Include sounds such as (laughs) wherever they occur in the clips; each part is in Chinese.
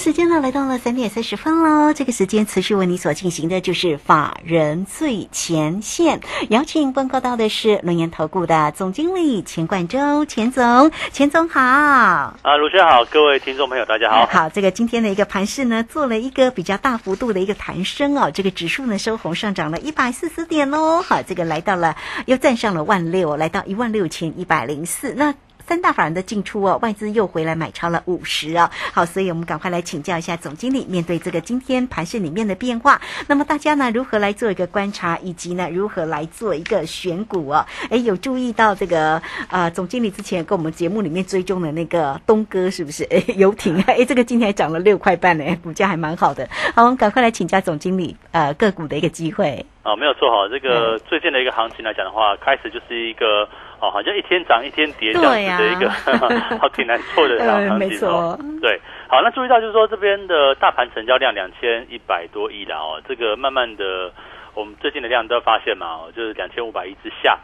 时间呢来到了三点三十分喽，这个时间持续为你所进行的就是法人最前线，邀请报告到的是龙岩投顾的总经理钱冠洲，钱总，钱总好。啊，卢轩好，各位听众朋友大家好。好，这个今天的一个盘势呢，做了一个比较大幅度的一个弹升哦，这个指数呢收红上涨了一百四十点喽，好，这个来到了又站上了万六，来到一万六千一百零四，那。三大法人的进出哦，外资又回来买超了五十哦。好，所以我们赶快来请教一下总经理，面对这个今天盘市里面的变化，那么大家呢如何来做一个观察，以及呢如何来做一个选股哦？哎，有注意到这个呃，总经理之前跟我们节目里面追踪的那个东哥是不是？哎，游艇 (laughs) 哎，这个今天还涨了六块半呢，股价还蛮好的。好，我们赶快来请教总经理呃个股的一个机会。哦，没有错哈，这个最近的一个行情来讲的话，开始就是一个。哦，好像一天涨一天跌这样子的一个，(laughs) 好挺难做的 (laughs) 行情哦。对，好，那注意到就是说这边的大盘成交量两千一百多亿了哦，这个慢慢的，我们最近的量都要发现嘛，哦就是两千五百亿之下。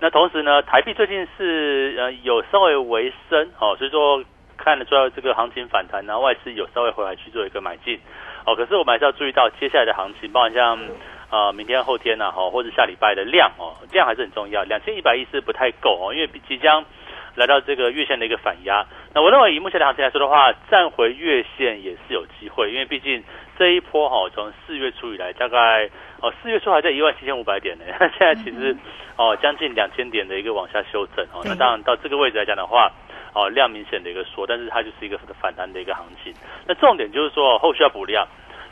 那同时呢，台币最近是呃有稍微回升哦，所以说看得出来这个行情反弹，然后外资有稍微回来去做一个买进。哦，可是我们还是要注意到接下来的行情，包括像。啊，明天后天呢，哈，或者下礼拜的量哦，量还是很重要。两千一百亿是不太够哦，因为即将来到这个月线的一个反压。那我认为以目前的行情来说的话，站回月线也是有机会，因为毕竟这一波哈，从四月初以来，大概哦四月初还在一万七千五百点呢，(laughs) 现在其实哦将近两千点的一个往下修正哦。那当然到这个位置来讲的话，哦量明显的一个缩，但是它就是一个反弹的一个行情。那重点就是说后续要补量。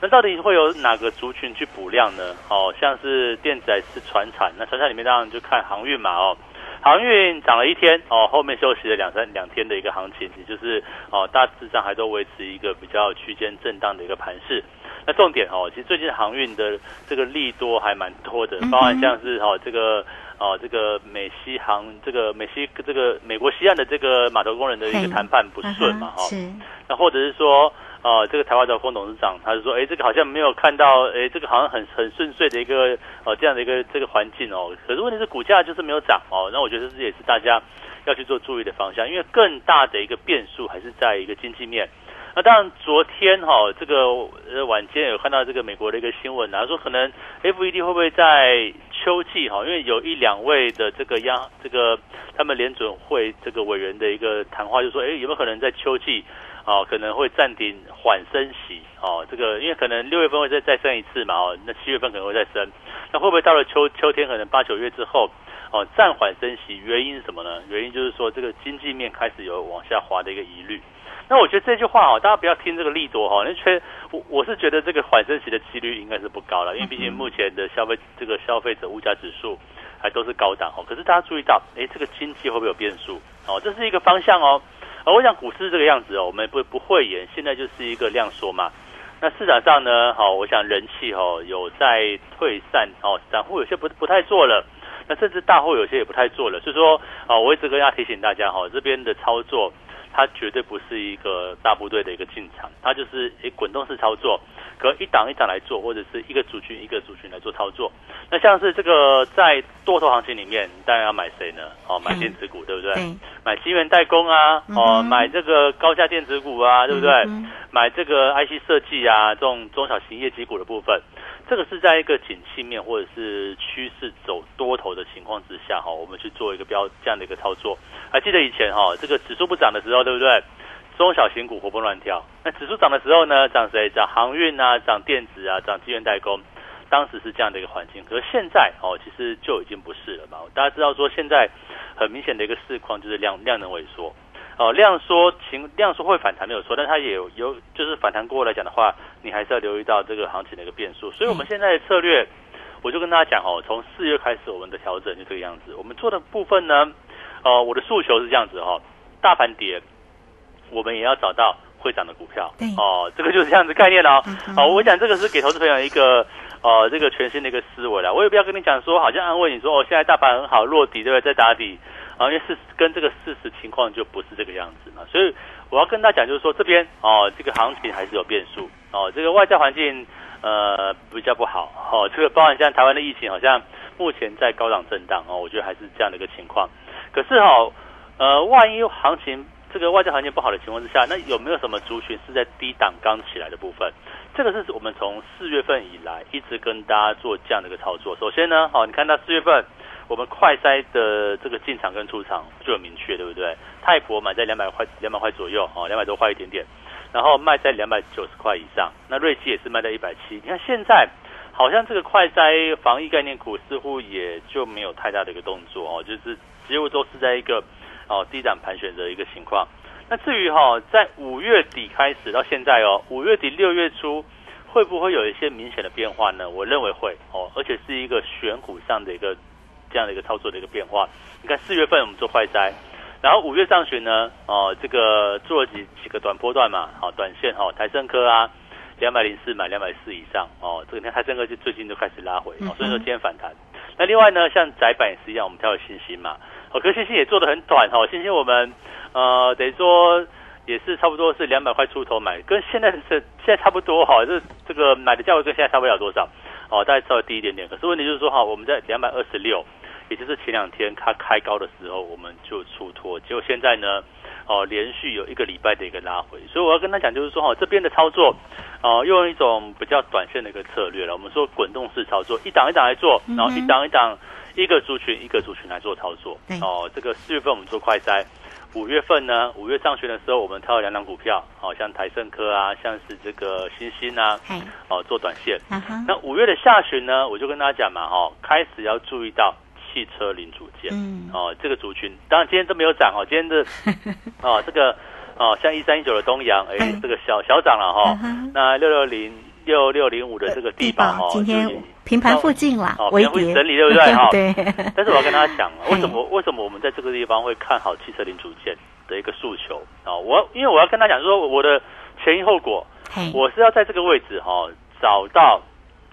那到底会有哪个族群去补量呢？哦，像是电子还是船产？那船产里面当然就看航运嘛。哦，航运涨了一天，哦，后面休息了两三两天的一个行情，也就是哦，大致上还都维持一个比较区间震荡的一个盘势。那重点哦，其实最近航运的这个利多还蛮多的，包含像是哦这个哦这个美西航这个美西这个美国西岸的这个码头工人的一个谈判不顺嘛。哈，那或者是说。哦，这个台湾的副董事长，他就说，哎，这个好像没有看到，哎，这个好像很很顺遂的一个哦这样的一个这个环境哦。可是问题是股价就是没有涨哦。那我觉得这也是大家要去做注意的方向，因为更大的一个变数还是在一个经济面。那当然，昨天哈这个呃晚间有看到这个美国的一个新闻啊，说可能 F E D 会不会在秋季哈，因为有一两位的这个央这个他们联准会这个委员的一个谈话，就说，哎，有没有可能在秋季？哦，可能会暂停缓升息哦，这个因为可能六月份会再再升一次嘛哦，那七月份可能会再升，那会不会到了秋秋天可能八九月之后哦暂缓升息？原因是什么呢？原因就是说这个经济面开始有往下滑的一个疑虑。那我觉得这句话哦，大家不要听这个利多哈，那确我我是觉得这个缓升息的几率应该是不高了，因为毕竟目前的消费这个消费者物价指数还都是高档哦。可是大家注意到，哎，这个经济会不会有变数？哦，这是一个方向哦。而我想股市这个样子哦，我们不不会演，现在就是一个量缩嘛。那市场上呢，好，我想人气哦有在退散哦，散户有些不不太做了，那甚至大户有些也不太做了。所以说啊，我一直跟大家提醒大家哈，这边的操作它绝对不是一个大部队的一个进场，它就是以滚动式操作。可一档一档来做，或者是一个族群一个族群来做操作。那像是这个在多头行情里面，当然要买谁呢？哦，买电子股，对不对？买晶圆代工啊，哦，买这个高价电子股啊，对不对？买这个 IC 设计啊，这种中小型业绩股的部分，这个是在一个景气面或者是趋势走多头的情况之下，哈，我们去做一个标这样的一个操作。还记得以前哈，这个指数不涨的时候，对不对？中小型股活蹦乱跳，那指数涨的时候呢？涨谁？涨航运啊，涨电子啊，涨资源代工。当时是这样的一个环境，可是现在哦，其实就已经不是了嘛。大家知道说，现在很明显的一个市况就是量量能萎缩哦，量缩情量缩会反弹没有错，但它也有有就是反弹过来讲的话，你还是要留意到这个行情的一个变数。所以我们现在的策略，我就跟大家讲哦，从四月开始我们的调整就这个样子。我们做的部分呢，呃，我的诉求是这样子哈，大盘跌。我们也要找到会涨的股票。哦，这个就是这样子概念哦。哦，我讲这个是给投资朋友一个呃这个全新的一个思维了。我也不要跟你讲说，好像安慰你说哦，现在大盘很好，落底对不对？在打底。啊，因为事跟这个事实情况就不是这个样子嘛，所以我要跟大家讲，就是说这边哦，这个行情还是有变数哦，这个外在环境呃比较不好哦，这个包含像台湾的疫情，好像目前在高档震荡哦，我觉得还是这样的一个情况。可是哈，呃，万一行情这个外在环境不好的情况之下，那有没有什么族群是在低档刚起来的部分？这个是我们从四月份以来一直跟大家做这样的一个操作。首先呢，好，你看到四月份。我们快筛的这个进场跟出场就很明确，对不对？泰博买在两百块，两百块左右，哦，两百多块一点点，然后卖在两百九十块以上。那瑞基也是卖在一百七。你看现在好像这个快筛防疫概念股似乎也就没有太大的一个动作哦，就是几乎都是在一个哦低档盘旋的一个情况。那至于哈，在五月底开始到现在哦，五月底六月初会不会有一些明显的变化呢？我认为会哦，而且是一个选股上的一个。这样的一个操作的一个变化，你看四月份我们做快筛，然后五月上旬呢，哦，这个做了几几个短波段嘛，好，短线哈，台盛科啊，两百零四买两百四以上，哦，这个你看台盛科就最近就开始拉回，哦，所以说今天反弹。那另外呢，像窄板也是一样，我们挑有信心嘛，哦，可信心也做的很短哦，信心我们呃等于说也是差不多是两百块出头买，跟现在是现在差不多哈，这这个买的价位跟现在差不了多少，哦，大概稍微低一点点，可是问题就是说哈，我们在两百二十六。也就是前两天它开高的时候，我们就出脱，结果现在呢，哦，连续有一个礼拜的一个拉回，所以我要跟他讲，就是说哈，这边的操作，哦，用一种比较短线的一个策略了。我们说滚动式操作，一档一档来做，然后一档一档，一个族群一个族群来做操作。哦，这个四月份我们做快筛，五月份呢，五月上旬的时候，我们挑了两档股票，哦像台盛科啊，像是这个新兴啊，哦，做短线。那五月的下旬呢，我就跟大家讲嘛，哦，开始要注意到。汽车零组件，嗯，哦，这个族群，当然今天都没有涨哦，今天的，(laughs) 哦，这个，哦，像一三一九的东阳，哎，这个小小涨了哈，那六六零六六零五的这个地板哦，今天平盘附近了，哦，平盘整理对不对哈？(laughs) 对。但是我要跟大家讲，为什么为什么我们在这个地方会看好汽车零组件的一个诉求啊？我因为我要跟他讲说，我的前因后果，我是要在这个位置哈找到。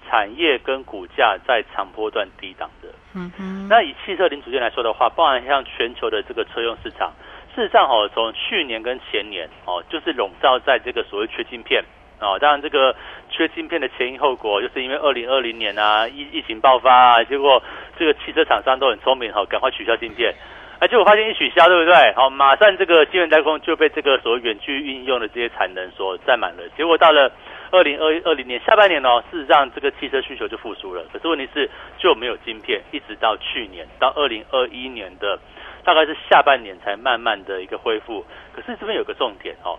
产业跟股价在长波段低档的，嗯哼。那以汽车零组件来说的话，包含像全球的这个车用市场，事实上哦，从去年跟前年哦，就是笼罩在这个所谓缺晶片哦。当然，这个缺晶片的前因后果，就是因为二零二零年啊疫疫情爆发啊，结果这个汽车厂商都很聪明哈，赶快取消晶片，啊，结果发现一取消，对不对？好，马上这个晶圆代工就被这个所谓远距运用的这些产能所占满了，结果到了。二零二二零年下半年哦，事实上这个汽车需求就复苏了，可是问题是就没有晶片，一直到去年到二零二一年的大概是下半年才慢慢的一个恢复。可是这边有个重点哦。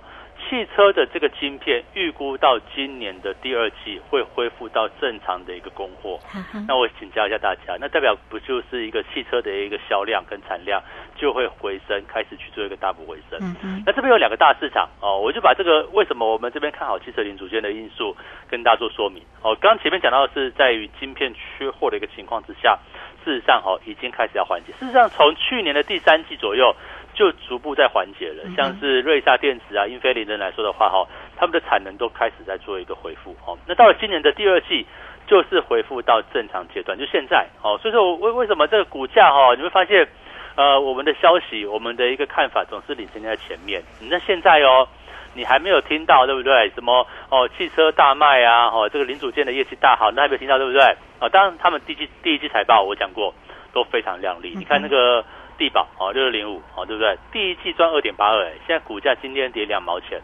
汽车的这个晶片预估到今年的第二季会恢复到正常的一个供货，那我请教一下大家，那代表不就是一个汽车的一个销量跟产量就会回升，开始去做一个大幅回升？那这边有两个大市场哦，我就把这个为什么我们这边看好汽车零组件的因素跟大家做说明哦。刚前面讲到的是在于晶片缺货的一个情况之下，事实上哦已经开始要缓解。事实上从去年的第三季左右。就逐步在缓解了，像是瑞萨电子啊、英飞凌人来说的话，哈，他们的产能都开始在做一个恢复，哦，那到了今年的第二季，就是恢复到正常阶段，就现在，哦，所以说为为什么这个股价，哈，你会发现，呃，我们的消息，我们的一个看法总是领先在前面。那现在哦，你还没有听到，对不对？什么哦，汽车大卖啊，哦，这个零组件的业绩大好，那还没有听到，对不对？啊，当然他们第一季第一季财报我讲过，都非常亮丽。你看那个。地保哦，六六零五哦，对不对？第一季赚二点八二，哎，现在股价今天跌两毛钱，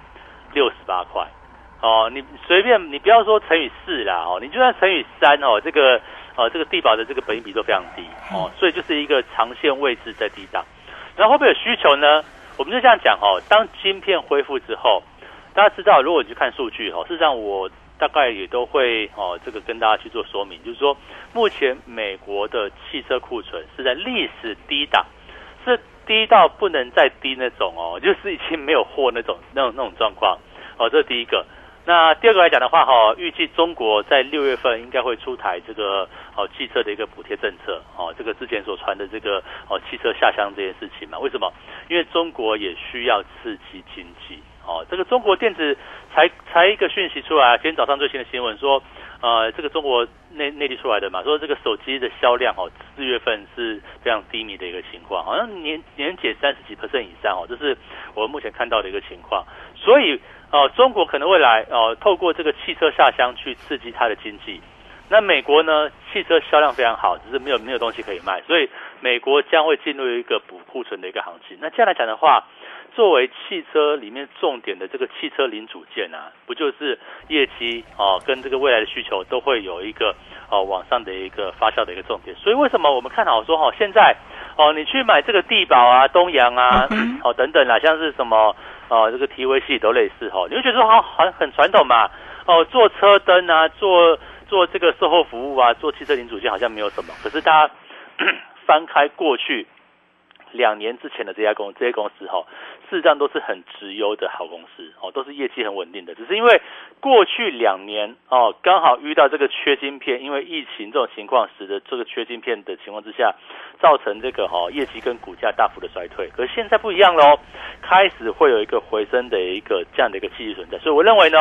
六十八块哦。你随便你不要说乘以四啦哦，你就算乘以三哦，这个哦这个地保的这个本益比都非常低哦，所以就是一个长线位置在低档。然后会不会有需求呢？我们就这样讲哦，当晶片恢复之后，大家知道，如果你去看数据哦，事实上我大概也都会哦，这个跟大家去做说明，就是说目前美国的汽车库存是在历史低档。是低到不能再低那种哦，就是已经没有货那种那种那种状况哦，这是第一个。那第二个来讲的话哈，预计中国在六月份应该会出台这个哦汽车的一个补贴政策哦，这个之前所传的这个哦汽车下乡这件事情嘛，为什么？因为中国也需要刺激经济哦，这个中国电子才才一个讯息出来，今天早上最新的新闻说，呃，这个中国内内地出来的嘛，说这个手机的销量哦，四月份是非常低迷的一个情况，好像年年减三十几 percent 以上哦，这是我们目前看到的一个情况。所以呃，中国可能未来呃，透过这个汽车下乡去刺激它的经济。那美国呢？汽车销量非常好，只是没有没有东西可以卖，所以美国将会进入一个补库存的一个行情。那这样来讲的话，作为汽车里面重点的这个汽车零组件啊，不就是业绩哦，跟这个未来的需求都会有一个哦往上的一个发酵的一个重点。所以为什么我们看好说哈，现在哦你去买这个地保啊、东阳啊、(coughs) 哦等等啦，像是什么哦这个 TVC 都类似哈，你会觉得说好好像很传统嘛哦，做车灯啊，做。做这个售后服务啊，做汽车零组件好像没有什么，可是大家 (clears throat) 翻开过去两年之前的这家公这些公司哈，事实上都是很直优的好公司哦，都是业绩很稳定的，只是因为过去两年哦，刚好遇到这个缺晶片，因为疫情这种情况，使得这个缺晶片的情况之下，造成这个哈业绩跟股价大幅的衰退。可是现在不一样喽，开始会有一个回升的一个这样的一个契机存在，所以我认为呢。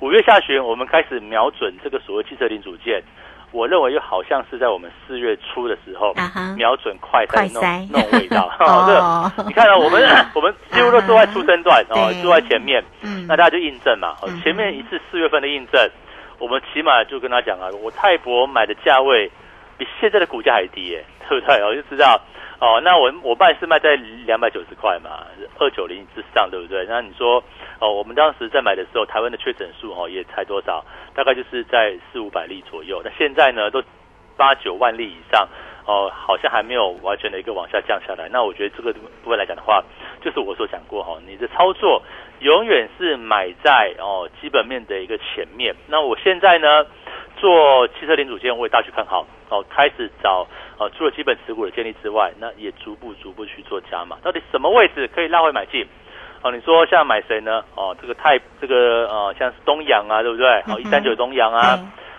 五月下旬，我们开始瞄准这个所谓汽车零组件，我认为又好像是在我们四月初的时候，瞄准快筛那种那种味道。(laughs) 哦，你看到我们 (laughs) 我们几乎都坐在出生段哦，坐在前面，那大家就印证嘛。前面一次四月份的印证，我们起码就跟他讲啊，我泰博买的价位比现在的股价还低耶，(laughs) 对不对？我就知道。哦，那我我卖是卖在两百九十块嘛，二九零之上，对不对？那你说，哦，我们当时在买的时候，台湾的确诊数哦也才多少？大概就是在四五百例左右。那现在呢，都八九万例以上，哦，好像还没有完全的一个往下降下来。那我觉得这个部分来讲的话，就是我所讲过哈，你的操作永远是买在哦基本面的一个前面。那我现在呢，做汽车零组件，我也大去看好，哦，开始找。哦，除了基本持股的建立之外，那也逐步逐步去做加码。到底什么位置可以拉回买进？哦，你说像买谁呢？哦，这个泰这个呃，像是东阳啊，对不对？哦，一三九东阳啊，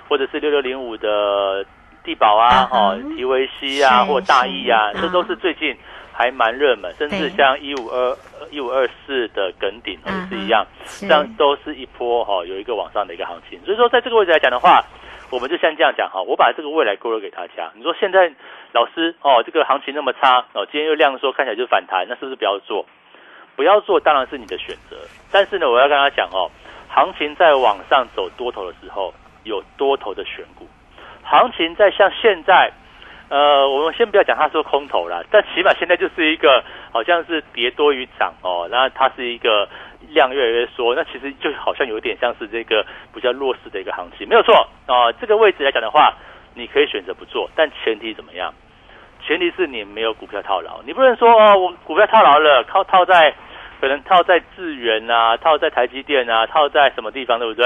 或者是六六零五的地保啊，哦，提维西啊，或大益啊，这都是最近还蛮热门。甚至像一五二一五二四的梗顶也是一样，这样都是一波哈，有一个往上的一个行情。所以说，在这个位置来讲的话。我们就像这样讲哈，我把这个未来勾勒给大家。你说现在老师哦，这个行情那么差哦，今天又量缩看起来就反弹，那是不是不要做？不要做当然是你的选择。但是呢，我要跟他讲哦，行情在往上走多头的时候，有多头的选股。行情在像现在，呃，我们先不要讲它说空头了，但起码现在就是一个好像是跌多于涨哦，那它是一个。量越来越缩，那其实就好像有点像是这个比较弱势的一个行情，没有错啊。这个位置来讲的话，你可以选择不做，但前提怎么样？前提是你没有股票套牢，你不能说哦，我股票套牢了，靠套在可能套在智源啊，套在台积电啊，套在什么地方，对不对？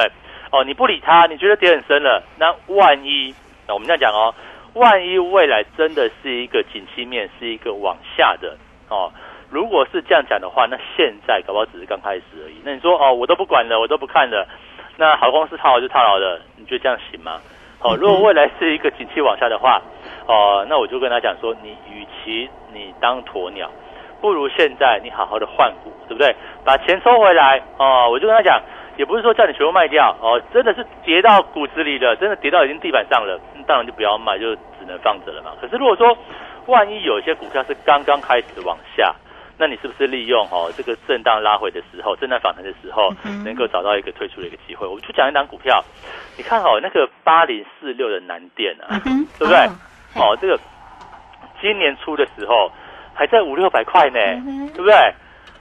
哦，你不理它，你觉得跌很深了，那万一，那我们这样讲哦，万一未来真的是一个景气面是一个往下的哦。如果是这样讲的话，那现在搞不好只是刚开始而已。那你说哦，我都不管了，我都不看了，那好公司套牢就套牢了，你觉得这样行吗？(laughs) 哦，如果未来是一个景气往下的话，哦，那我就跟他讲说，你与其你当鸵鸟，不如现在你好好的换股，对不对？把钱收回来哦。我就跟他讲，也不是说叫你全部卖掉哦，真的是跌到骨子里了，真的跌到已经地板上了，当然就不要卖，就只能放着了嘛。可是如果说万一有一些股票是刚刚开始往下，那你是不是利用哦这个震荡拉回的时候，震荡反弹的时候，能够找到一个退出的一个机会？我就讲一档股票，你看哦，那个八零四六的南电啊，对不对？哦，这个今年初的时候还在五六百块呢，对不对？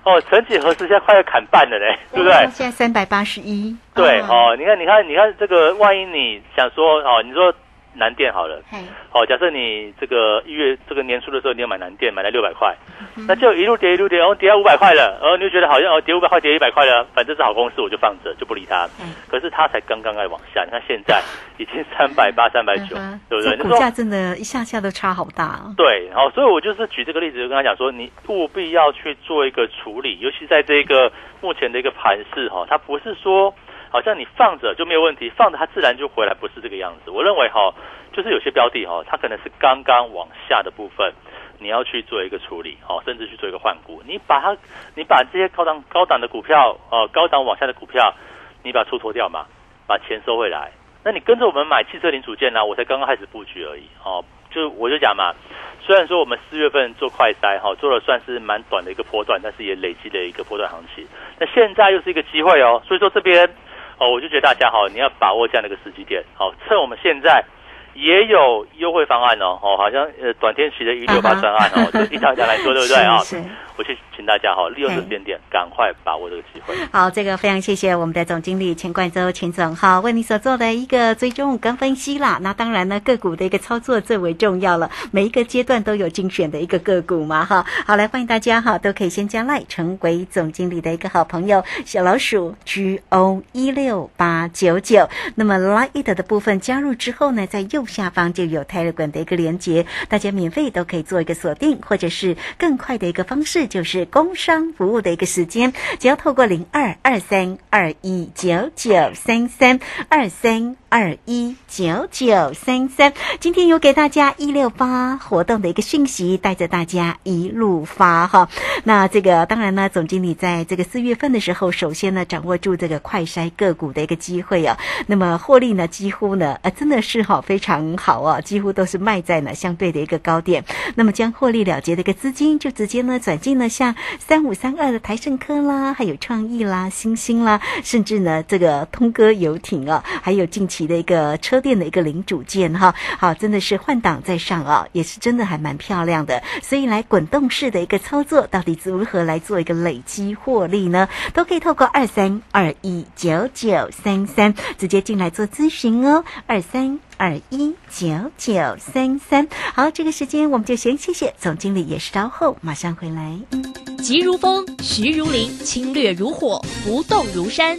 哦，曾几何时现在快要砍半了嘞，对不对？现在三百八十一。对哦，你看，你看，你看这个，万一你想说哦，你说。南电好了，好，假设你这个一月这个年初的时候，你要买南电，买了六百块，那就一路跌一路跌，然后跌到五百块了，然后你就觉得好像哦，跌五百块，跌一百块了，反正是好公司，我就放着，就不理它。可是它才刚刚在往下，你看现在已经三百八、三百九，对不对？股价真的，一下下都差好大。啊对，好，所以我就是举这个例子，就跟他讲说，你务必要去做一个处理，尤其在这个目前的一个盘势哈，它不是说。好像你放着就没有问题，放着它自然就回来，不是这个样子。我认为哈，就是有些标的哈，它可能是刚刚往下的部分，你要去做一个处理，哦，甚至去做一个换股，你把它，你把这些高档高档的股票，呃，高档往下的股票，你把它出脱掉嘛，把钱收回来，那你跟着我们买汽车零组件呢？我才刚刚开始布局而已，哦，就我就讲嘛，虽然说我们四月份做快筛，哈，做了算是蛮短的一个波段，但是也累积了一个波段行情，那现在又是一个机会哦，所以说这边，哦，我就觉得大家好，你要把握这样的一个时机点，好，趁我们现在。也有优惠方案哦，哦，好像呃短天期的一六八专案哦，(laughs) 就一条一条来说，对不对啊？是我去请大家哈，利用这个点点，赶快把握这个机会。好，这个非常谢谢我们的总经理钱冠洲钱总哈，为你所做的一个追踪跟分析啦。那当然呢，个股的一个操作最为重要了，每一个阶段都有精选的一个个股嘛哈。好，来欢迎大家哈，都可以先加赖成为总经理的一个好朋友，小老鼠 G O 一六八九九。那么 Lite 的部分加入之后呢，在右下方就有 Telegram 的一个连接，大家免费都可以做一个锁定，或者是更快的一个方式，就是工商服务的一个时间，只要透过零二二三二一九九三三二三。二一九九三三，今天有给大家一六八活动的一个讯息，带着大家一路发哈。那这个当然呢，总经理在这个四月份的时候，首先呢掌握住这个快筛个股的一个机会啊。那么获利呢，几乎呢呃真的是哈非常好啊，几乎都是卖在呢相对的一个高点。那么将获利了结的一个资金，就直接呢转进了像三五三二的台盛科啦，还有创意啦、星星啦，甚至呢这个通哥游艇啊，还有近期。你的一个车店的一个零组件哈，好，真的是换挡在上啊，也是真的还蛮漂亮的。所以来滚动式的一个操作，到底如何来做一个累积获利呢？都可以透过二三二一九九三三直接进来做咨询哦，二三二一九九三三。好，这个时间我们就先谢谢总经理，也是稍后马上回来。急如风，徐如林，侵略如火，不动如山。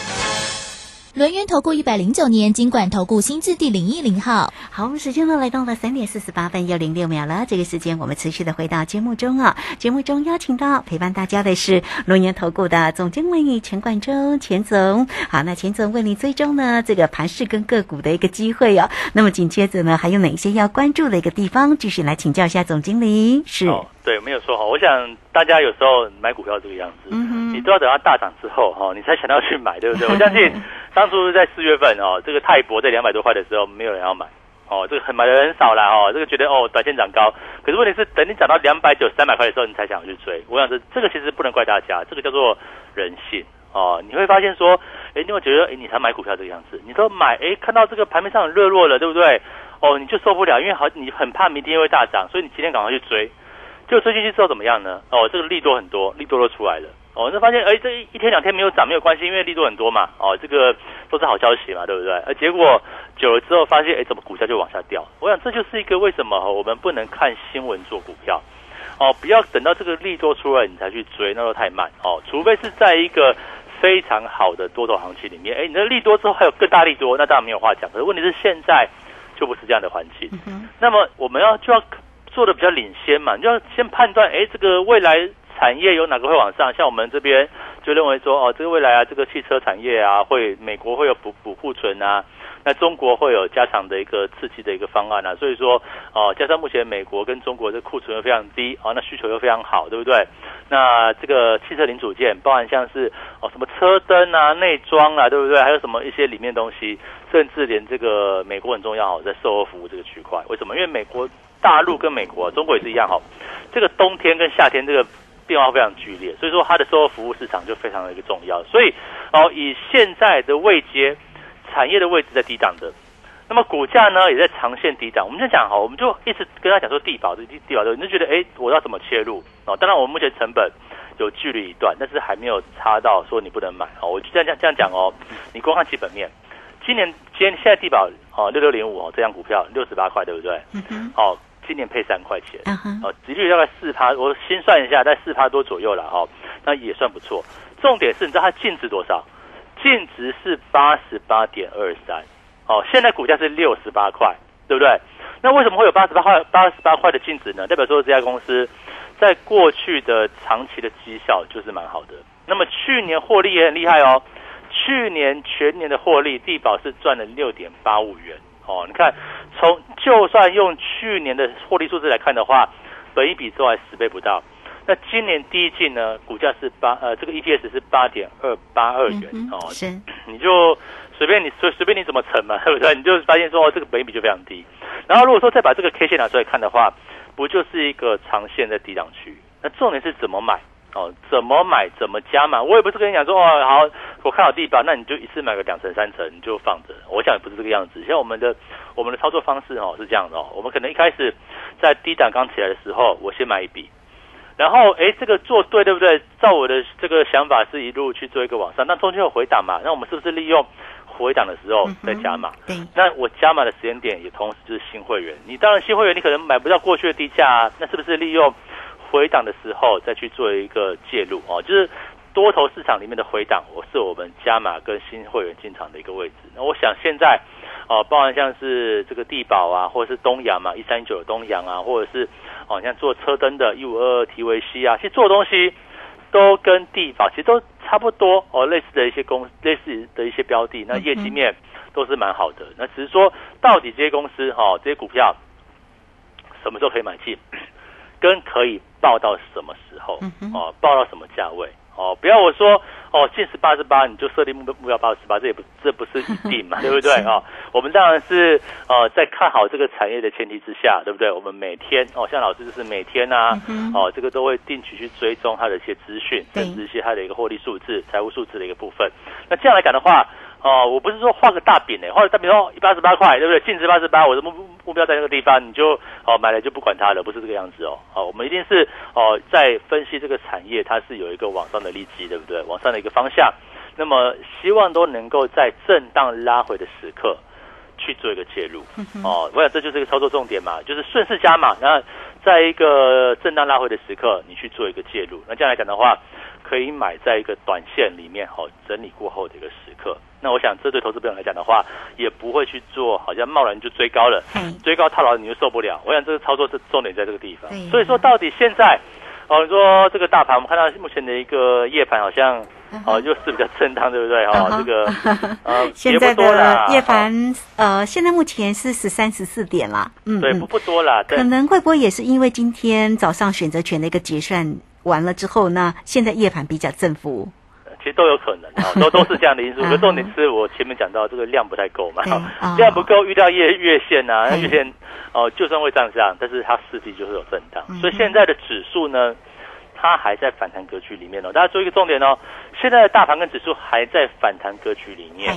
轮源投顾一百零九年金管投顾新字第零一零号。好，我们时间呢来到了三点四十八分又零六秒了。这个时间我们持续的回到节目中啊。节目中邀请到陪伴大家的是轮源投顾的总经理陈冠中钱总。好，那钱总为你追踪呢这个盘势跟个股的一个机会哦。那么紧接着呢还有哪些要关注的一个地方？继续来请教一下总经理。是。对，没有说好。我想大家有时候买股票这个样子，你都要等到大涨之后哈，你才想到去买，对不对？(laughs) 我相信当初在四月份哦，这个泰博在两百多块的时候，没有人要买哦，这个很买的人很少啦哦，这个觉得哦短线涨高，可是问题是等你涨到两百九、三百块的时候，你才想去追。我想这这个其实不能怪大家，这个叫做人性哦。你会发现说，哎，你会觉得哎，你才买股票这个样子，你都买哎，看到这个盘面上很热络了，对不对？哦，你就受不了，因为好你很怕明天会大涨，所以你今天赶快去追。就追进去之后怎么样呢？哦，这个利多很多，利多都出来了。哦，那发现哎，这一天两天没有涨没有关系，因为利多很多嘛。哦，这个都是好消息嘛，对不对？而结果久了之后发现，哎，怎么股价就往下掉？我想这就是一个为什么我们不能看新闻做股票。哦，不要等到这个利多出来你才去追，那都太慢。哦，除非是在一个非常好的多头行情里面，哎，你的利多之后还有更大利多，那当然没有话讲。可是问题是现在就不是这样的环境。嗯那么我们要就要。做的比较领先嘛，你要先判断，哎，这个未来产业有哪个会往上？像我们这边就认为说，哦，这个未来啊，这个汽车产业啊，会美国会有补补库存啊，那中国会有加强的一个刺激的一个方案啊，所以说哦，加上目前美国跟中国的库存又非常低啊，那需求又非常好，对不对？那这个汽车零组件，包含像是哦什么车灯啊、内装啊，对不对？还有什么一些里面东西，甚至连这个美国很重要，在售后服务这个区块，为什么？因为美国大陆跟美国、中国也是一样哈，这个冬天跟夏天这个变化非常剧烈，所以说它的售后服务市场就非常的一个重要。所以哦，以现在的位阶，产业的位置在低档的。那么股价呢，也在长线低档。我们先讲哈，我们就一直跟他讲说地保的地地保的，你就觉得哎，我要怎么切入哦？当然，我们目前成本有距离一段，但是还没有差到说你不能买哦。我就这样这样这样讲哦。你光看基本面，今年今天现在地保哦六六零五哦，这张股票六十八块，对不对？嗯哦，今年配三块钱，哦，利率大概四趴，我心算一下，在四趴多左右了哈，那也算不错。重点是你知道它净值多少？净值是八十八点二三。哦，现在股价是六十八块，对不对？那为什么会有八十八块、八十八块的净值呢？代表说这家公司在过去的长期的绩效就是蛮好的。那么去年获利也很厉害哦，去年全年的获利，地保是赚了六点八五元。哦，你看，从就算用去年的获利数字来看的话，本一比都还十倍不到。那今年第一季呢，股价是八呃，这个 EPS 是八点二八二元哦，是你就。随便你随随便你怎么乘嘛，(laughs) 对不对？你就发现说这个本一比就非常低。然后如果说再把这个 K 线拿出来看的话，不就是一个长线的低档区？那重点是怎么买哦？怎么买？怎么加嘛？我也不是跟你讲说哦，好，我看好地板，那你就一次买个两层三层，你就放着。我想也不是这个样子。像我们的我们的操作方式哦是这样的哦，我们可能一开始在低档刚起来的时候，我先买一笔，然后哎这个做对对不对？照我的这个想法是一路去做一个往上，那中间有回档嘛？那我们是不是利用？回档的时候再加码，对，那我加码的时间点也同时就是新会员。你当然新会员你可能买不到过去的低价啊，那是不是利用回档的时候再去做一个介入哦？就是多头市场里面的回档，我是我们加码跟新会员进场的一个位置。那我想现在哦，包含像是这个地保啊，或者是东阳嘛，一三九的东阳啊，或者是哦像做车灯的一五二二提维 c 啊，其实做东西。都跟地保其实都差不多哦，类似的一些公类似的一些标的，那业绩面都是蛮好的。那只是说，到底这些公司哈，这些股票什么时候可以买进，跟可以报到什么时候哦，报到什么价位？哦，不要我说哦，近十八十八，你就设定目标目标八十八，这也不这不是一定嘛，(laughs) 对不对啊？我们当然是呃，在看好这个产业的前提之下，对不对？我们每天哦，像老师就是每天呐，哦，这个都会定期去追踪它的一些资讯，甚至一些它的一个获利数字、财务数字的一个部分。那这样来讲的话。哦，我不是说画个大饼诶，画个大饼说一八十八块，对不对？净值八十八，我的目目标在那个地方，你就哦买了就不管它了，不是这个样子哦。好，我们一定是哦在分析这个产业，它是有一个往上的利基，对不对？往上的一个方向，那么希望都能够在震荡拉回的时刻去做一个介入。哦，我想这就是一个操作重点嘛，就是顺势加码，然后在一个震荡拉回的时刻，你去做一个介入。那这样来讲的话。可以买在一个短线里面，好整理过后的一个时刻。那我想，这对投资朋友来讲的话，也不会去做，好像贸然就追高了，追高套牢你就受不了。我想这个操作是重点在这个地方。所以说，到底现在，哦，你说这个大盘，我们看到目前的一个夜盘好像 (laughs) 哦，又是比较震荡，对不对？哦，这个 (laughs) 呃，现在的夜盘呃，现在目前是十三十四点啦，嗯，对，不不多啦。可能会不会也是因为今天早上选择权的一个结算？完了之后呢？现在夜盘比较振幅，其实都有可能啊，都都是这样的因素。(laughs) 可重点是我前面讲到这个量不太够嘛，量不够遇到月月线啊，月线哦，就算会上涨，但是它势必就是有震荡。所以现在的指数呢，它还在反弹格局里面哦。大家注意一个重点哦，现在的大盘跟指数还在反弹格局里面，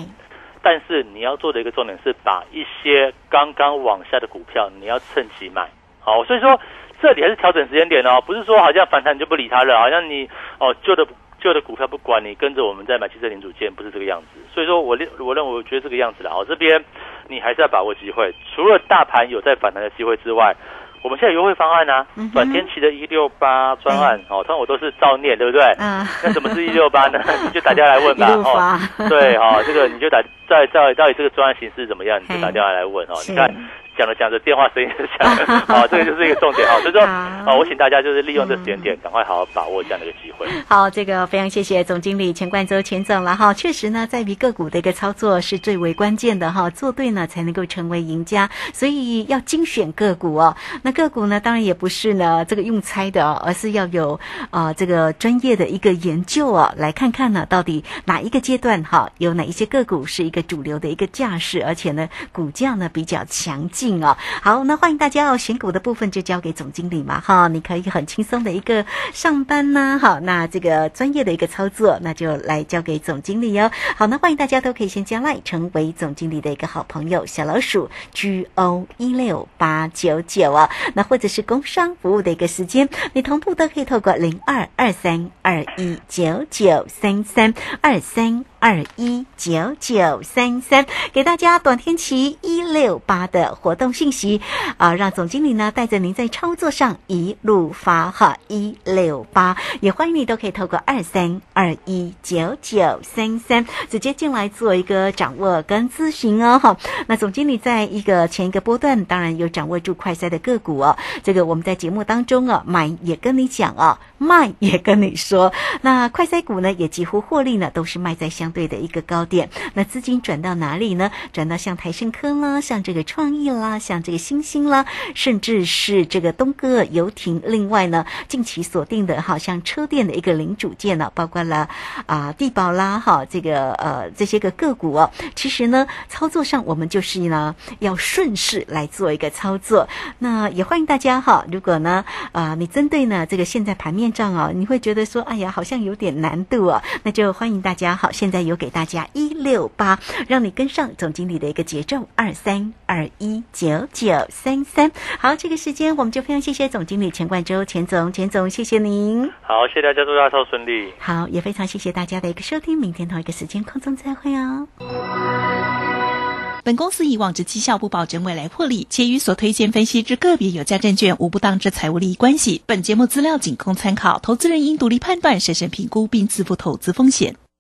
但是你要做的一个重点是把一些刚刚往下的股票，你要趁机买。好，所以说。这里还是调整时间点哦，不是说好像反弹你就不理它了，好像你哦旧的旧的股票不管你跟着我们再买汽车零组件，不是这个样子。所以说我认我认为我觉得这个样子了哦，这边你还是要把握机会。除了大盘有在反弹的机会之外，我们现在优惠方案呢，短天期的一六八专案哦，通常我都是照念，对不对？嗯。那什么是一六八呢？(laughs) 你就打电话来问吧。哦。对哦，这个你就打在在到底这个专案形式怎么样？你就打电话来问哦。你看。讲着讲着电话声音就响了，好，(laughs) 这个就是一个重点哈。所以说，啊，我请大家就是利用这时间点，赶快好好把握这样的一个机会。好，这个非常谢谢总经理钱冠周钱总了哈。确实呢，在于个股的一个操作是最为关键的哈，做对呢才能够成为赢家，所以要精选个股哦。那个股呢，当然也不是呢这个用猜的哦，而是要有啊这个专业的一个研究哦，来看看呢到底哪一个阶段哈有哪一些个股是一个主流的一个架势，而且呢股价呢比较强劲哦。好，那欢迎大家哦，选股的部分就交给总经理嘛哈，你可以很轻松的一个上班呐，好，那这个专业的一个操作那就来交给总经理哦。好，那欢迎大家都可以先加赖成为总经理的一个好朋友，小老鼠 G O 一六八九九啊，那或者是工商服务的一个时间，你同步都可以透过零二二三二一九九三三二三。二一九九三三，给大家短天期一六八的活动信息啊，让总经理呢带着您在操作上一路发哈一六八，也欢迎你都可以透过二三二一九九三三直接进来做一个掌握跟咨询哦哈。那总经理在一个前一个波段，当然有掌握住快赛的个股哦，这个我们在节目当中啊买也跟你讲哦，卖也跟你说，那快赛股呢也几乎获利呢都是卖在相。对的一个高点，那资金转到哪里呢？转到像台盛科啦，像这个创意啦，像这个星星啦，甚至是这个东哥游艇。另外呢，近期锁定的，好像车店的一个零组件呢，包括了啊地保啦，哈，这个呃这些个个股哦。其实呢，操作上我们就是呢要顺势来做一个操作。那也欢迎大家哈，如果呢啊你针对呢这个现在盘面上啊，你会觉得说哎呀好像有点难度啊，那就欢迎大家好现在。有给大家一六八，让你跟上总经理的一个节奏，二三二一九九三三。好，这个时间我们就非常谢谢总经理钱冠周，钱总，钱总，谢谢您。好，谢谢大家，祝大家顺利。好，也非常谢谢大家的一个收听，明天同一个时间空中再会哦。本公司以往之绩效不保证未来获利，且与所推荐分析之个别有价证券无不当之财务利益关系。本节目资料仅供参考，投资人应独立判断、审慎评估并自负投资风险。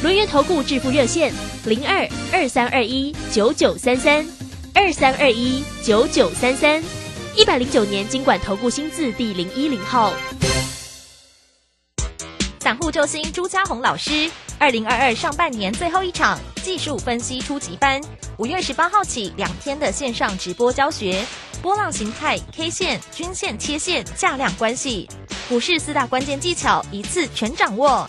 轮源投顾致富热线零二二三二一九九三三二三二一九九三三一百零九年经管投顾新字第零一零号。散户救星朱家红老师，二零二二上半年最后一场技术分析初级班，五月十八号起两天的线上直播教学，波浪形态、K 线、均线、切线、价量关系，股市四大关键技巧一次全掌握。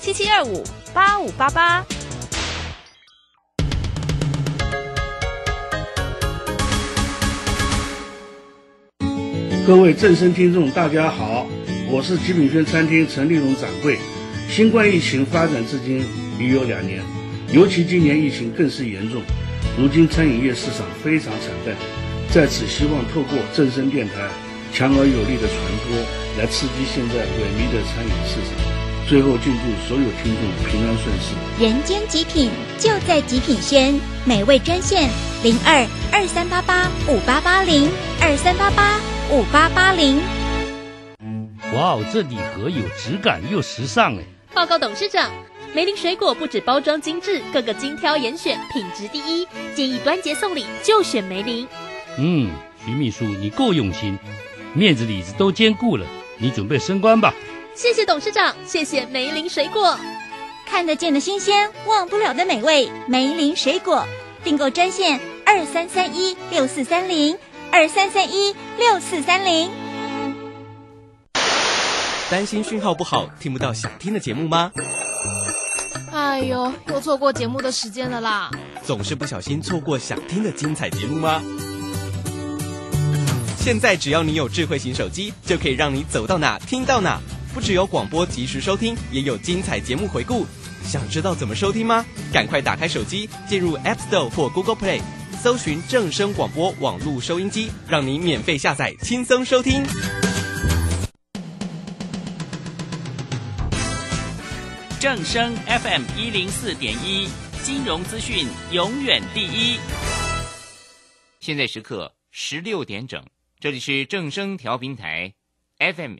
七七二五八五八八。各位正声听众，大家好，我是极品轩餐厅陈立荣掌柜。新冠疫情发展至今已有两年，尤其今年疫情更是严重，如今餐饮业市场非常惨淡，在此希望透过正声电台强而有力的传播，来刺激现在萎靡的餐饮市场。最后，敬祝所有听众平安顺遂。人间极品就在极品轩，美味专线零二二三八八五八八零二三八八五八八零。哇哦，这礼盒有质感又时尚哎！报告董事长，梅林水果不止包装精致，各个精挑严选，品质第一，建议端节送礼就选梅林。嗯，徐秘书你够用心，面子里子都兼顾了，你准备升官吧。谢谢董事长，谢谢梅林水果，看得见的新鲜，忘不了的美味。梅林水果订购专线二三三一六四三零二三三一六四三零。担心讯号不好，听不到想听的节目吗？哎呦，又错过节目的时间了啦！总是不小心错过想听的精彩节目吗？现在只要你有智慧型手机，就可以让你走到哪听到哪。不只有广播及时收听，也有精彩节目回顾。想知道怎么收听吗？赶快打开手机，进入 App Store 或 Google Play，搜寻正声广播网络收音机，让你免费下载，轻松收听。正声 FM 一零四点一，金融资讯永远第一。现在时刻十六点整，这里是正声调频台 FM。